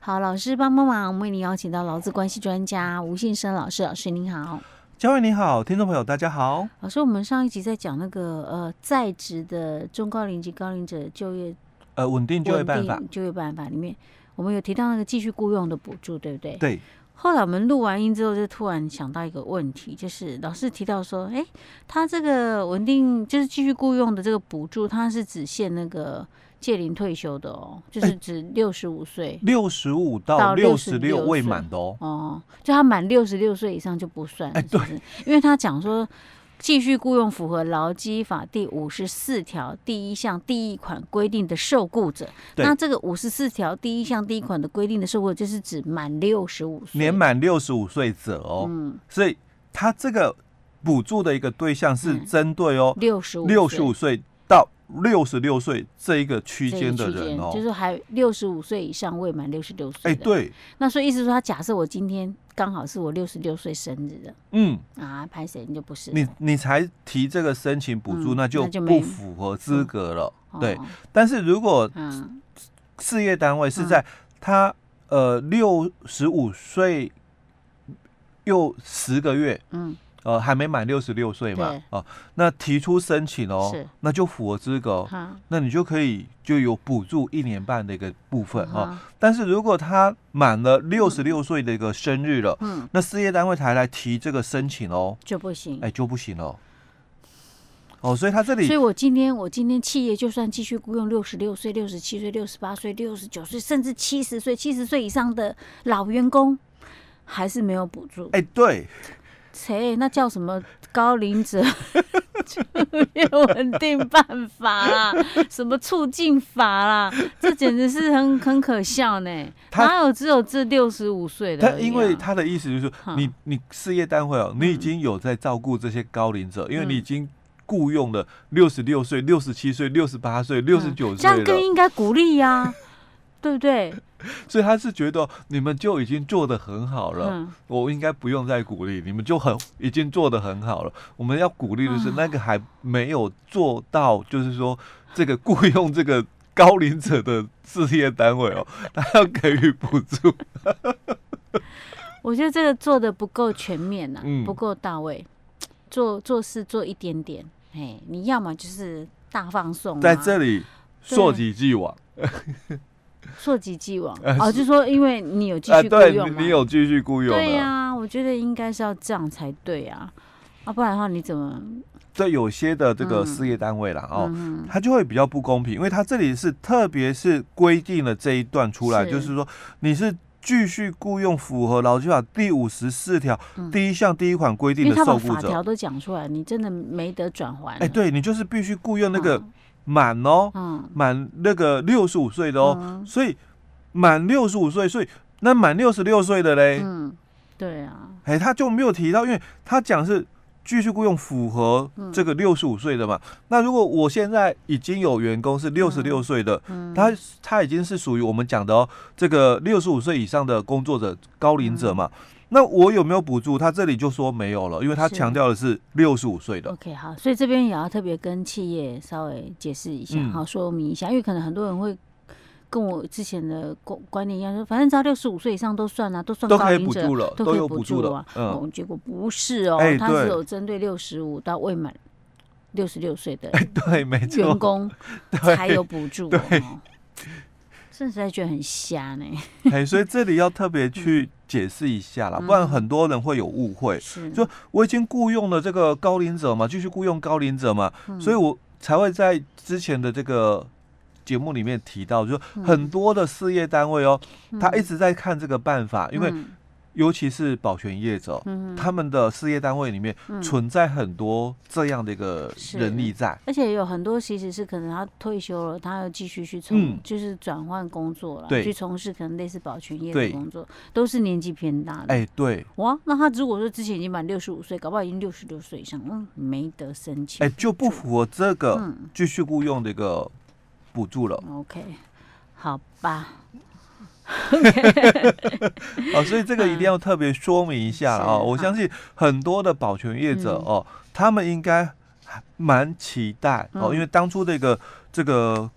好，老师帮帮忙，我们为您邀请到劳资关系专家吴信生老师，老师您好。嘉惠你好，听众朋友大家好。老师，我们上一集在讲那个呃在职的中高龄及高龄者就业呃稳定就业办法就业办法里面，我们有提到那个继续雇佣的补助，对不对？对。后来我们录完音之后，就突然想到一个问题，就是老师提到说，哎，他这个稳定就是继续雇佣的这个补助，他是只限那个。届龄退休的哦，就是指六十五岁，六十五到六十六未满的哦。哦，就他满六十六岁以上就不算。哎，对，因为他讲说继续雇佣符合劳基法第五十四条第一项第一款规定的受雇者，那这个五十四条第一项第一款的规定的受雇者，就是指满六十五岁，年满六十五岁者哦。嗯，所以他这个补助的一个对象是针对哦六十五六十五岁到。六十六岁这一个区间的人哦，就是还六十五岁以上未满六十六岁。哎，对。那所以意思说，他假设我今天刚好是我六十六岁生日的，嗯啊，拍谁你就不是你，你才提这个申请补助，那就不符合资格了。对。但是如果事业单位是在他呃六十五岁又十个月，嗯。呃，还没满六十六岁嘛？哦、呃，那提出申请哦，那就符合资格，那你就可以就有补助一年半的一个部分哦、呃。但是如果他满了六十六岁的一个生日了，嗯，那事业单位才来提这个申请哦，就不行，哎，就不行了。哦，所以他这里，所以我今天我今天企业就算继续雇佣六十六岁、六十七岁、六十八岁、六十九岁，甚至七十岁、七十岁以上的老员工，还是没有补助。哎，对。切，那叫什么高龄者 就业稳定办法啦？什么促进法啦？这简直是很很可笑呢！哪有只有这六十五岁的？他因为他的意思就是说，你你事业单位哦，你已经有在照顾这些高龄者，因为你已经雇佣了六十六岁、六十七岁、六十八岁、六十九岁，这样更应该鼓励呀，对不对？所以他是觉得你们就已经做得很好了，嗯、我应该不用再鼓励，你们就很已经做得很好了。我们要鼓励的是那个还没有做到，就是说这个雇佣这个高龄者的事业单位哦，他要给予补助。我觉得这个做的不够全面呐、啊，嗯、不够到位，做做事做一点点，哎，你要么就是大放送、啊，在这里溯及既往。溯及既往。哦，就说因为你有继续雇佣，你有继续雇佣，对呀，我觉得应该是要这样才对啊，啊，不然的话你怎么？对，有些的这个事业单位啦，哦，他就会比较不公平，因为他这里是特别是规定了这一段出来，就是说你是继续雇佣符合劳基法第五十四条第一项第一款规定的受雇者，法条都讲出来，你真的没得转还。哎，对你就是必须雇佣那个。满哦，满那个六十五岁的哦，嗯、所以满六十五岁，所以那满六十六岁的嘞，嗯，对啊，哎，他就没有提到，因为他讲是继续雇佣符合这个六十五岁的嘛。嗯、那如果我现在已经有员工是六十六岁的，嗯、他他已经是属于我们讲的哦，这个六十五岁以上的工作者高龄者嘛。嗯那我有没有补助？他这里就说没有了，因为他强调的是六十五岁的。OK，好，所以这边也要特别跟企业稍微解释一下，嗯、好说明一下，因为可能很多人会跟我之前的观观念一样，说反正只要六十五岁以上都算啊，都算高龄者，都可以补助了，都有补助了。嗯、哦，结果不是哦，欸、他是有针对六十五到未满六十六岁的，对，没错，员工才有补助。对。甚实在觉得很瞎呢，哎，所以这里要特别去解释一下啦，不然很多人会有误会。是，就我已经雇佣了这个高龄者嘛，继续雇佣高龄者嘛，所以我才会在之前的这个节目里面提到，就很多的事业单位哦，他一直在看这个办法，因为。尤其是保全业者，嗯、他们的事业单位里面存在很多这样的一个人力在，而且有很多其实是可能他退休了，他要继续去从，嗯、就是转换工作了，去从事可能类似保全业的工作，都是年纪偏大的。哎，对，哇，那他如果说之前已经满六十五岁，搞不好已经六十六岁以上，嗯，没得申请，哎，就不符合这个继续雇佣的一个补助了。嗯、OK，好吧。哦，所以这个一定要特别说明一下哦。我相信很多的保全业者哦，他们应该蛮期待哦，因为当初这个这个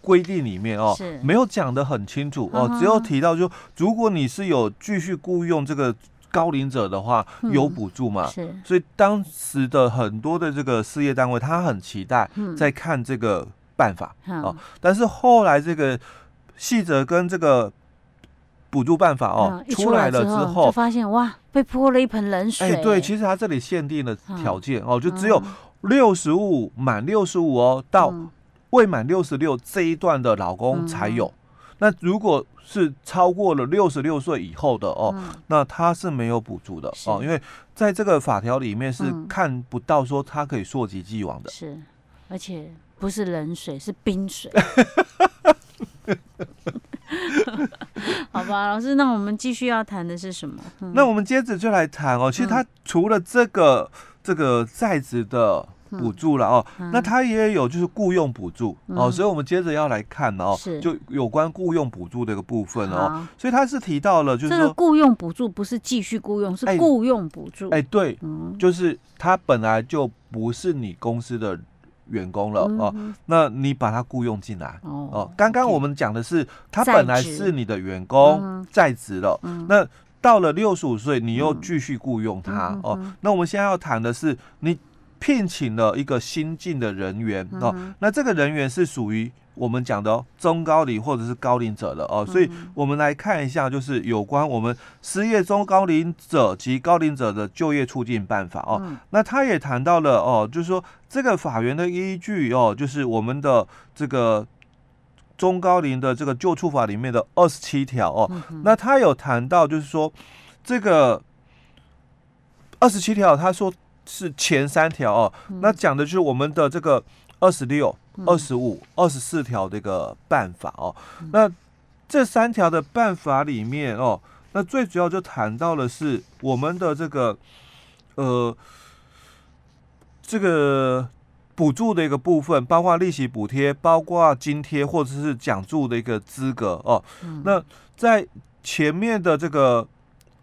规定里面哦，没有讲的很清楚哦，只有提到就如果你是有继续雇佣这个高龄者的话，有补助嘛？是，所以当时的很多的这个事业单位，他很期待在看这个办法哦，但是后来这个细则跟这个补助办法哦出来了之后，就发现哇，被泼了一盆冷水。哎，对，其实他这里限定的条件哦，就只有六十五满六十五哦到。未满六十六这一段的老公才有，嗯、那如果是超过了六十六岁以后的哦，嗯、那他是没有补助的哦，因为在这个法条里面是看不到说他可以溯及既往的，是，而且不是冷水，是冰水。好吧，老师，那我们继续要谈的是什么？嗯、那我们接着就来谈哦，其实他除了这个、嗯、这个在职的。补助了哦，嗯、那他也有就是雇佣补助、嗯、哦，所以我们接着要来看哦，是。就有关雇佣补助的一个部分哦，所以他是提到了就是说，这个雇佣补助不是继续雇佣，是雇佣补助。哎，哎，对，嗯、就是他本来就不是你公司的员工了、嗯、哦，那你把他雇佣进来哦，哦，刚刚我们讲的是他本来是你的员工在职了，嗯、那到了六十五岁你又继续雇佣他、嗯、哦，那我们现在要谈的是你。聘请了一个新进的人员哦，那这个人员是属于我们讲的中高龄或者是高龄者的哦，所以我们来看一下，就是有关我们失业中高龄者及高龄者的就业促进办法哦。那他也谈到了哦，就是说这个法源的依据哦，就是我们的这个中高龄的这个就促法里面的二十七条哦。那他有谈到就是说这个二十七条，他说。是前三条哦，那讲的就是我们的这个二十六、二十五、二十四条的一个办法哦。那这三条的办法里面哦，那最主要就谈到的是我们的这个呃这个补助的一个部分，包括利息补贴、包括津贴或者是奖助的一个资格哦。那在前面的这个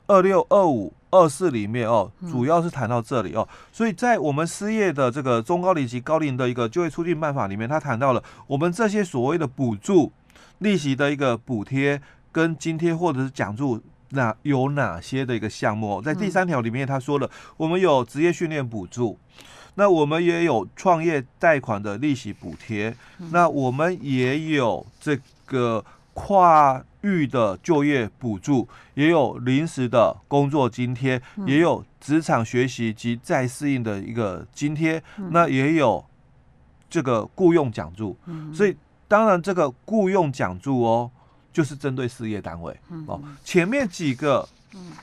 二六、二五。二四里面哦，主要是谈到这里哦，所以在我们失业的这个中高龄及高龄的一个就业促进办法里面，他谈到了我们这些所谓的补助、利息的一个补贴跟津贴或者是奖助，那有哪些的一个项目？在第三条里面，他说了，我们有职业训练补助，那我们也有创业贷款的利息补贴，那我们也有这个跨。育的就业补助，也有临时的工作津贴，也有职场学习及再适应的一个津贴，那也有这个雇佣奖助。所以当然这个雇佣奖助哦，就是针对事业单位哦。前面几个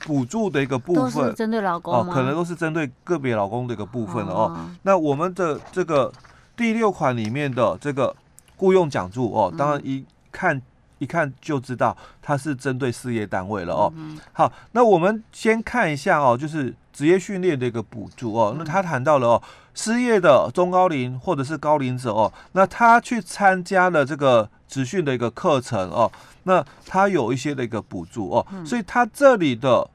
补助的一个部分，针对劳工哦，可能都是针对个别劳工的一个部分哦。那我们的这个第六款里面的这个雇佣奖助哦，当然一看。一看就知道它是针对事业单位了哦。好，那我们先看一下哦，就是职业训练的一个补助哦。那他谈到了哦，失业的中高龄或者是高龄者哦，那他去参加了这个职训的一个课程哦，那他有一些的一个补助哦。所以他这里的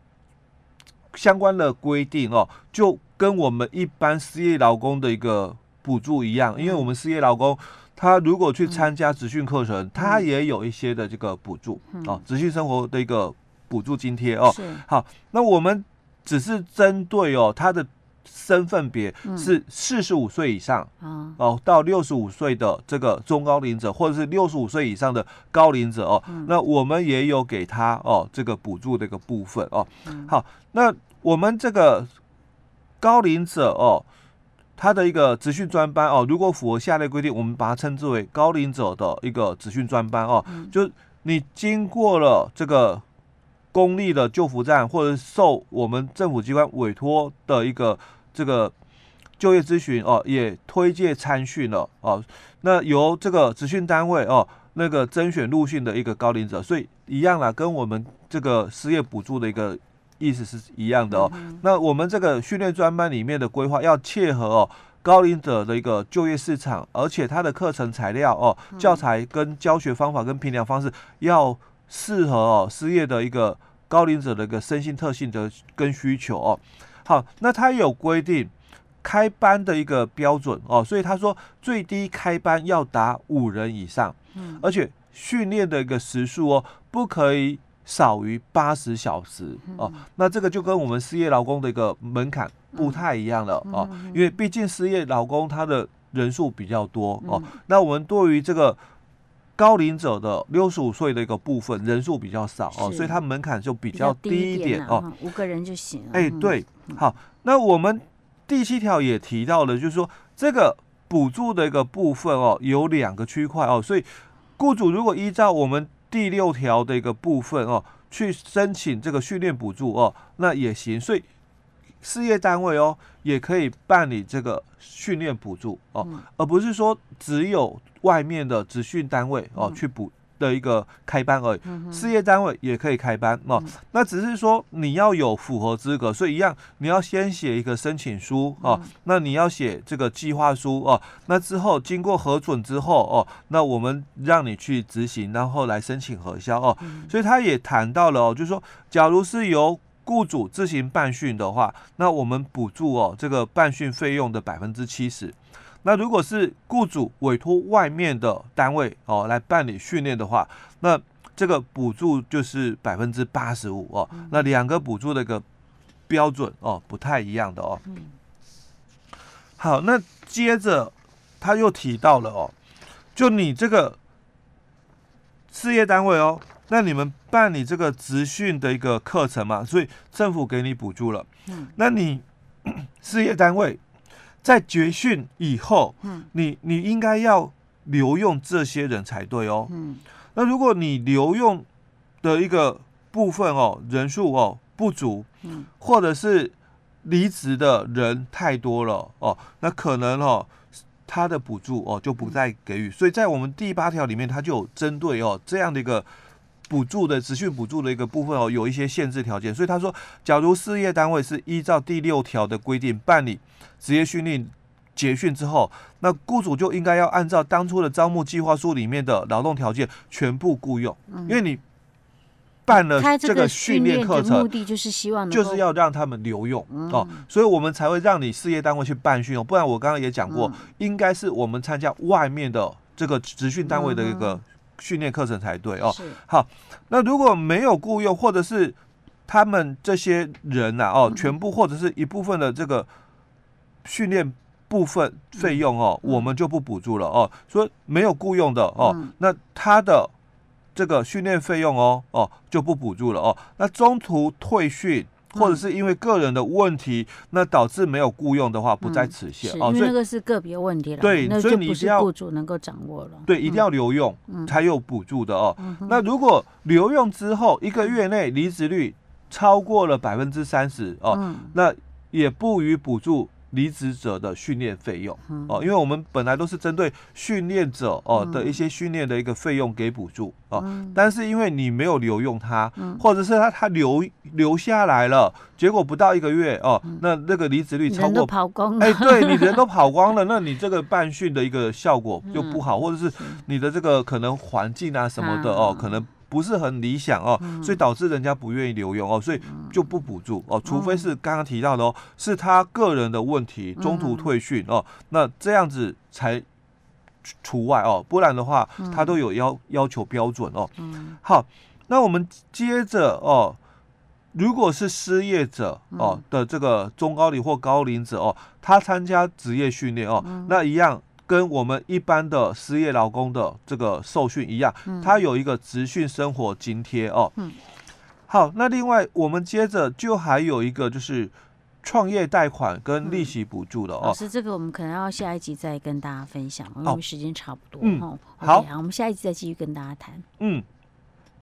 相关的规定哦，就跟我们一般失业劳工的一个补助一样，因为我们失业劳工。他如果去参加职训课程，嗯、他也有一些的这个补助、嗯、哦，职训生活的一个补助津贴哦。好，那我们只是针对哦他的身份别是四十五岁以上、嗯、哦到六十五岁的这个中高龄者，或者是六十五岁以上的高龄者哦，嗯、那我们也有给他哦这个补助的一个部分哦。嗯、好，那我们这个高龄者哦。他的一个职训专班哦，如果符合下列规定，我们把它称之为高龄者的一个职训专班哦。嗯、就你经过了这个公立的救扶站，或者受我们政府机关委托的一个这个就业咨询哦，也推荐参训了哦。那由这个职训单位哦，那个甄选入训的一个高龄者，所以一样啦，跟我们这个失业补助的一个。意思是一样的哦。那我们这个训练专班里面的规划要切合哦高龄者的一个就业市场，而且他的课程材料哦、教材跟教学方法跟评量方式要适合哦失业的一个高龄者的一个身心特性的跟需求哦。好，那他有规定开班的一个标准哦，所以他说最低开班要达五人以上。嗯，而且训练的一个时数哦，不可以少于八十小时哦。那这个就跟我们失业劳工的一个门槛不太一样了哦，因为毕竟失业劳工他的人数比较多哦。那我们对于这个高龄者的六十五岁的一个部分人数比较少哦，所以它门槛就比较低一点哦，五个人就行了。哎，对，好，那我们第七条也提到了，就是说这个补助的一个部分哦，有两个区块哦，所以雇主如果依照我们第六条的一个部分哦，去申请这个训练补助哦，那也行，所以。事业单位哦，也可以办理这个训练补助哦，嗯、而不是说只有外面的职训单位哦、嗯、去补的一个开班而已。事业单位也可以开班哦，嗯、那只是说你要有符合资格，所以一样你要先写一个申请书哦，嗯、那你要写这个计划书哦，那之后经过核准之后哦，那我们让你去执行，然后来申请核销哦。嗯、所以他也谈到了哦，就是说，假如是由雇主自行办训的话，那我们补助哦这个办训费用的百分之七十。那如果是雇主委托外面的单位哦来办理训练的话，那这个补助就是百分之八十五哦。嗯、那两个补助的一个标准哦不太一样的哦。嗯、好，那接着他又提到了哦，就你这个事业单位哦。那你们办理这个职训的一个课程嘛，所以政府给你补助了。嗯，那你 事业单位在绝训以后，嗯，你你应该要留用这些人才对哦。嗯，那如果你留用的一个部分哦，人数哦不足，嗯，或者是离职的人太多了哦，那可能哦。他的补助哦就不再给予。所以在我们第八条里面，他就有针对哦这样的一个。补助的职训补助的一个部分哦，有一些限制条件，所以他说，假如事业单位是依照第六条的规定办理职业训练结训之后，那雇主就应该要按照当初的招募计划书里面的劳动条件全部雇佣，因为你办了这个训练课程，目的就是希望就是要让他们留用哦，所以我们才会让你事业单位去办训哦，不然我刚刚也讲过，应该是我们参加外面的这个职训单位的一个。训练课程才对哦。好，那如果没有雇佣，或者是他们这些人呐、啊、哦，全部或者是一部分的这个训练部分费用哦，嗯、我们就不补助了哦。说没有雇佣的哦，嗯、那他的这个训练费用哦哦就不补助了哦。那中途退训。或者是因为个人的问题，那导致没有雇佣的话，不在此限哦。所以那个是个别问题了，对，所以你一定要雇主能够掌握了。对，一定要留用才有补助的哦。那如果留用之后一个月内离职率超过了百分之三十哦，那也不予补助。离职者的训练费用。哦，因为我们本来都是针对训练者哦的一些训练的一个费用给补助哦，但是因为你没有留用他，或者是他他留留下来了，结果不到一个月哦，那那个离职率超过跑光了，哎，对你人都跑光了，那你这个办训的一个效果就不好，或者是你的这个可能环境啊什么的哦，可能。不是很理想哦，所以导致人家不愿意留用哦，所以就不补助哦，除非是刚刚提到的哦，是他个人的问题，中途退训哦，那这样子才除外哦，不然的话他都有要要求标准哦。好，那我们接着哦，如果是失业者哦的这个中高龄或高龄者哦，他参加职业训练哦，那一样。跟我们一般的失业劳工的这个受训一样，它有一个职训生活津贴哦。嗯。好，那另外我们接着就还有一个就是创业贷款跟利息补助的哦。老师，这个我们可能要下一集再跟大家分享，因为时间差不多。嗯。好，好，我们下一集再继续跟大家谈。嗯。